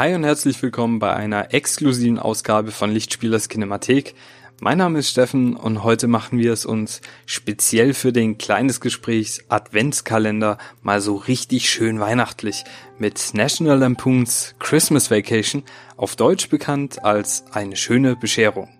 Hi und herzlich willkommen bei einer exklusiven Ausgabe von Lichtspielers Kinemathek. Mein Name ist Steffen und heute machen wir es uns speziell für den kleines Gesprächs Adventskalender mal so richtig schön weihnachtlich mit National Lampoons Christmas Vacation, auf Deutsch bekannt als eine schöne Bescherung.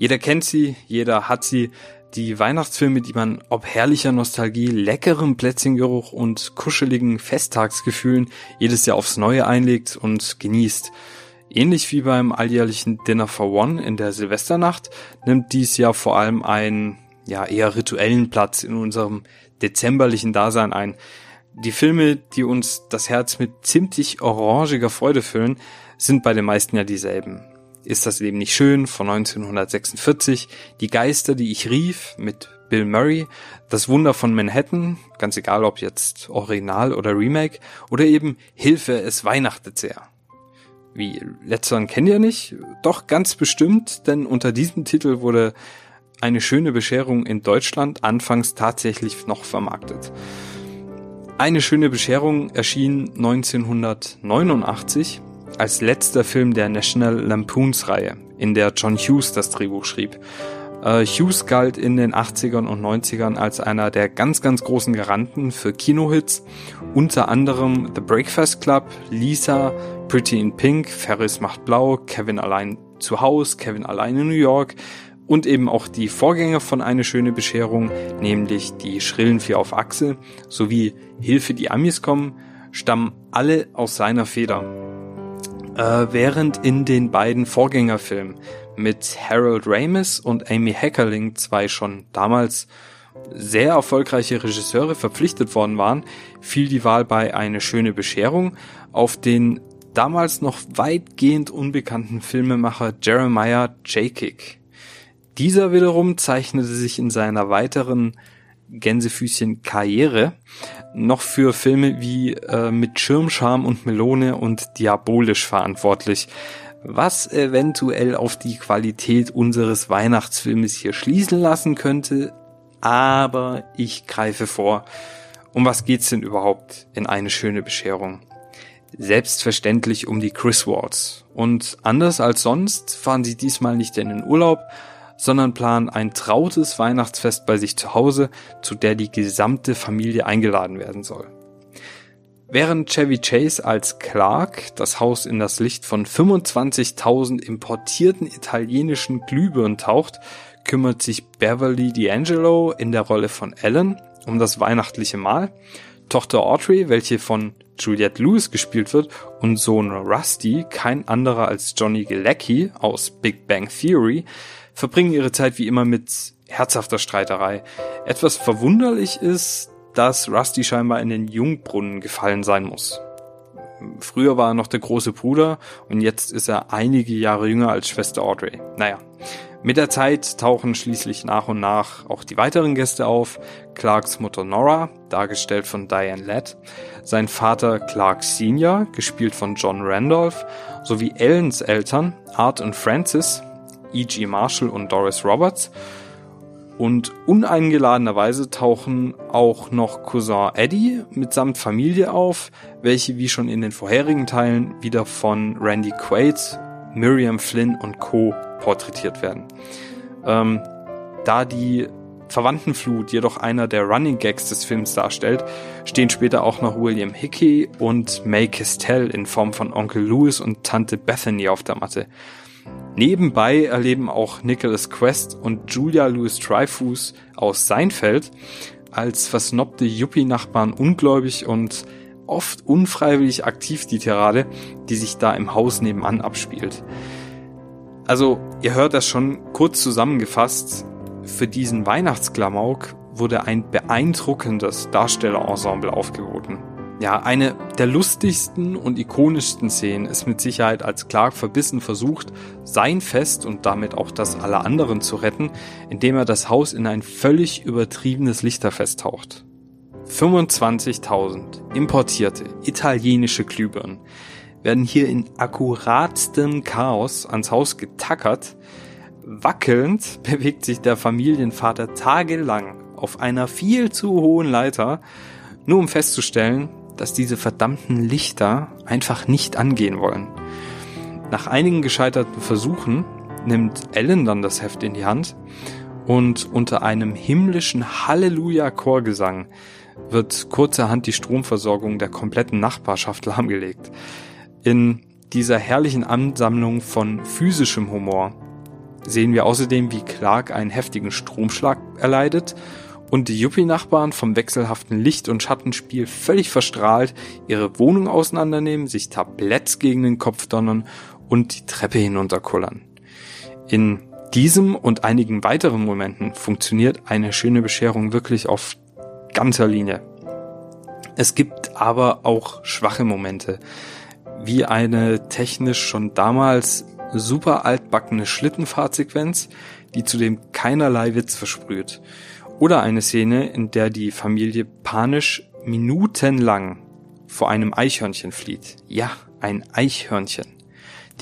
Jeder kennt sie, jeder hat sie. Die Weihnachtsfilme, die man ob herrlicher Nostalgie, leckerem Plätzchengeruch und kuscheligen Festtagsgefühlen jedes Jahr aufs Neue einlegt und genießt. Ähnlich wie beim alljährlichen Dinner for One in der Silvesternacht nimmt dies Jahr vor allem einen ja eher rituellen Platz in unserem dezemberlichen Dasein ein. Die Filme, die uns das Herz mit ziemlich orangiger Freude füllen, sind bei den meisten ja dieselben. Ist das Leben nicht schön von 1946, Die Geister, die ich rief mit Bill Murray, Das Wunder von Manhattan, ganz egal ob jetzt Original oder Remake, oder eben Hilfe, es weihnachtet sehr. Wie, letzteren kennt ihr nicht? Doch ganz bestimmt, denn unter diesem Titel wurde eine schöne Bescherung in Deutschland anfangs tatsächlich noch vermarktet. Eine schöne Bescherung erschien 1989 als letzter Film der National Lampoons Reihe, in der John Hughes das Drehbuch schrieb. Uh, Hughes galt in den 80ern und 90ern als einer der ganz, ganz großen Garanten für Kinohits, unter anderem The Breakfast Club, Lisa, Pretty in Pink, Ferris macht blau, Kevin allein zu Haus, Kevin allein in New York und eben auch die Vorgänger von Eine schöne Bescherung, nämlich die Schrillen Vier auf Achse sowie Hilfe die Amis kommen, stammen alle aus seiner Feder äh, während in den beiden Vorgängerfilmen mit Harold Ramis und Amy Heckerling zwei schon damals sehr erfolgreiche Regisseure verpflichtet worden waren, fiel die Wahl bei Eine schöne Bescherung auf den damals noch weitgehend unbekannten Filmemacher Jeremiah Jakic. Dieser wiederum zeichnete sich in seiner weiteren Gänsefüßchen Karriere noch für Filme wie äh, mit Schirmscham und Melone und Diabolisch verantwortlich, was eventuell auf die Qualität unseres Weihnachtsfilmes hier schließen lassen könnte, aber ich greife vor. Um was geht's denn überhaupt in eine schöne Bescherung? Selbstverständlich um die Chris Und anders als sonst fahren sie diesmal nicht in den Urlaub, sondern planen ein trautes Weihnachtsfest bei sich zu Hause, zu der die gesamte Familie eingeladen werden soll. Während Chevy Chase als Clark das Haus in das Licht von 25.000 importierten italienischen Glühbirnen taucht, kümmert sich Beverly D'Angelo in der Rolle von Ellen um das weihnachtliche Mahl, Tochter Audrey, welche von Juliette Lewis gespielt wird, und Sohn Rusty, kein anderer als Johnny Galecki aus Big Bang Theory, verbringen ihre Zeit wie immer mit herzhafter Streiterei. Etwas verwunderlich ist, dass Rusty scheinbar in den Jungbrunnen gefallen sein muss. Früher war er noch der große Bruder und jetzt ist er einige Jahre jünger als Schwester Audrey. Naja, mit der Zeit tauchen schließlich nach und nach auch die weiteren Gäste auf. Clarks Mutter Nora, dargestellt von Diane Ladd, sein Vater Clark Senior, gespielt von John Randolph, sowie Ellens Eltern, Art und Francis, E.G. Marshall und Doris Roberts. Und uneingeladenerweise tauchen auch noch Cousin Eddie mitsamt Familie auf, welche wie schon in den vorherigen Teilen wieder von Randy Quaid, Miriam Flynn und Co. porträtiert werden. Ähm, da die Verwandtenflut jedoch einer der Running Gags des Films darstellt, stehen später auch noch William Hickey und May Castell in Form von Onkel Louis und Tante Bethany auf der Matte. Nebenbei erleben auch Nicholas Quest und Julia Louis Dreyfus aus Seinfeld als versnobte Yuppie-Nachbarn ungläubig und oft unfreiwillig aktiv die Tirade, die sich da im Haus nebenan abspielt. Also, ihr hört das schon kurz zusammengefasst. Für diesen Weihnachtsklamauk wurde ein beeindruckendes Darstellerensemble aufgeboten. Ja, eine der lustigsten und ikonischsten Szenen ist mit Sicherheit, als Clark verbissen versucht, sein Fest und damit auch das aller anderen zu retten, indem er das Haus in ein völlig übertriebenes Lichterfest taucht. 25.000 importierte italienische Glühbirnen werden hier in akkuratstem Chaos ans Haus getackert. Wackelnd bewegt sich der Familienvater tagelang auf einer viel zu hohen Leiter, nur um festzustellen, dass diese verdammten Lichter einfach nicht angehen wollen. Nach einigen gescheiterten Versuchen nimmt Ellen dann das Heft in die Hand und unter einem himmlischen Halleluja-Chorgesang wird kurzerhand die Stromversorgung der kompletten Nachbarschaft lahmgelegt. In dieser herrlichen Ansammlung von physischem Humor sehen wir außerdem, wie Clark einen heftigen Stromschlag erleidet und die Yuppie-Nachbarn vom wechselhaften Licht- und Schattenspiel völlig verstrahlt ihre Wohnung auseinandernehmen, sich Tabletts gegen den Kopf donnern und die Treppe hinunterkullern. In diesem und einigen weiteren Momenten funktioniert eine schöne Bescherung wirklich auf ganzer Linie. Es gibt aber auch schwache Momente, wie eine technisch schon damals super altbackene Schlittenfahrtsequenz, die zudem keinerlei Witz versprüht. Oder eine Szene, in der die Familie panisch minutenlang vor einem Eichhörnchen flieht. Ja, ein Eichhörnchen.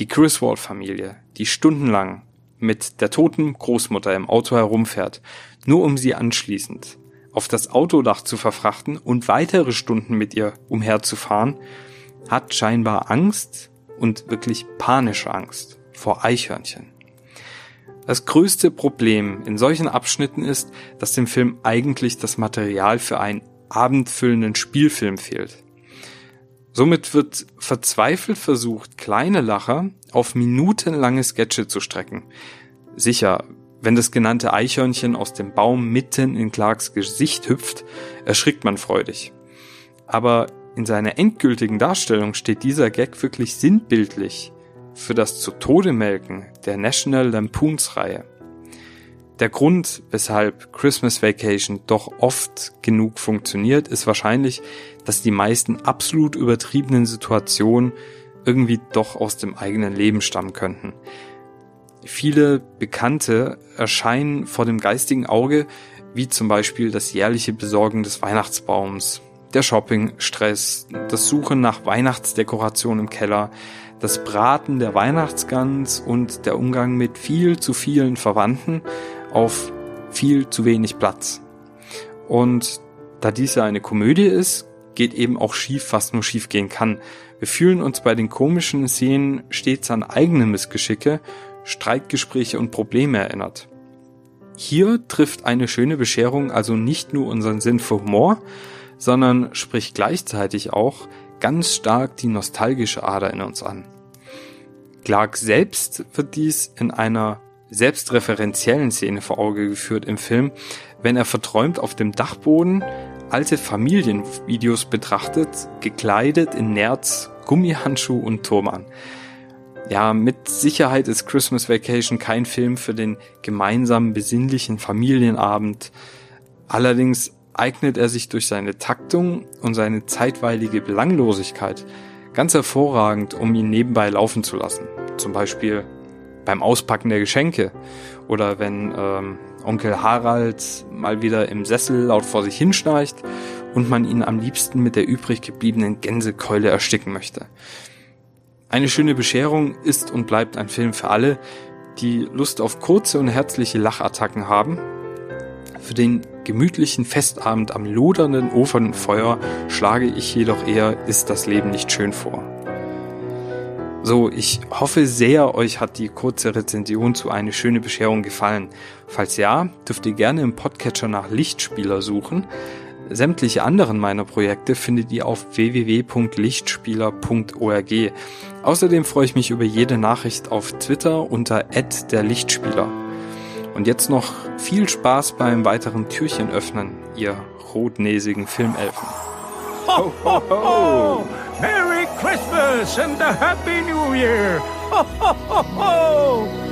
Die Griswold-Familie, die stundenlang mit der toten Großmutter im Auto herumfährt, nur um sie anschließend auf das Autodach zu verfrachten und weitere Stunden mit ihr umherzufahren, hat scheinbar Angst und wirklich panische Angst vor Eichhörnchen. Das größte Problem in solchen Abschnitten ist, dass dem Film eigentlich das Material für einen abendfüllenden Spielfilm fehlt. Somit wird verzweifelt versucht, kleine Lacher auf minutenlange Sketche zu strecken. Sicher, wenn das genannte Eichhörnchen aus dem Baum mitten in Clarks Gesicht hüpft, erschrickt man freudig. Aber in seiner endgültigen Darstellung steht dieser Gag wirklich sinnbildlich für das zu Tode melken der National Lampoons Reihe. Der Grund, weshalb Christmas Vacation doch oft genug funktioniert, ist wahrscheinlich, dass die meisten absolut übertriebenen Situationen irgendwie doch aus dem eigenen Leben stammen könnten. Viele Bekannte erscheinen vor dem geistigen Auge, wie zum Beispiel das jährliche Besorgen des Weihnachtsbaums, der Shoppingstress, das Suchen nach Weihnachtsdekoration im Keller, das Braten der Weihnachtsgans und der Umgang mit viel zu vielen Verwandten auf viel zu wenig Platz. Und da dies ja eine Komödie ist, geht eben auch schief, was nur schief gehen kann. Wir fühlen uns bei den komischen Szenen stets an eigene Missgeschicke Streitgespräche und Probleme erinnert. Hier trifft eine schöne Bescherung also nicht nur unseren Sinn für Humor, sondern spricht gleichzeitig auch ganz stark die nostalgische Ader in uns an. Clark selbst wird dies in einer selbstreferenziellen Szene vor Auge geführt im Film, wenn er verträumt auf dem Dachboden alte Familienvideos betrachtet, gekleidet in Nerz, Gummihandschuh und Turban. Ja, mit Sicherheit ist Christmas Vacation kein Film für den gemeinsamen besinnlichen Familienabend. Allerdings eignet er sich durch seine Taktung und seine zeitweilige Belanglosigkeit ganz hervorragend, um ihn nebenbei laufen zu lassen. Zum Beispiel beim Auspacken der Geschenke oder wenn ähm, Onkel Harald mal wieder im Sessel laut vor sich hinschnarcht und man ihn am liebsten mit der übrig gebliebenen Gänsekeule ersticken möchte. Eine schöne Bescherung ist und bleibt ein Film für alle, die Lust auf kurze und herzliche Lachattacken haben. Für den gemütlichen Festabend am lodernden Ofenfeuer schlage ich jedoch eher Ist das Leben nicht schön vor. So, ich hoffe sehr, euch hat die kurze Rezension zu Eine schöne Bescherung gefallen. Falls ja, dürft ihr gerne im Podcatcher nach Lichtspieler suchen. Sämtliche anderen meiner Projekte findet ihr auf www.lichtspieler.org. Außerdem freue ich mich über jede Nachricht auf Twitter unter der Lichtspieler. Und jetzt noch viel Spaß beim weiteren Türchen öffnen, ihr rotnäsigen Filmelfen. Ho, ho, ho! Merry Christmas and a Happy New Year! Ho, ho, ho, ho!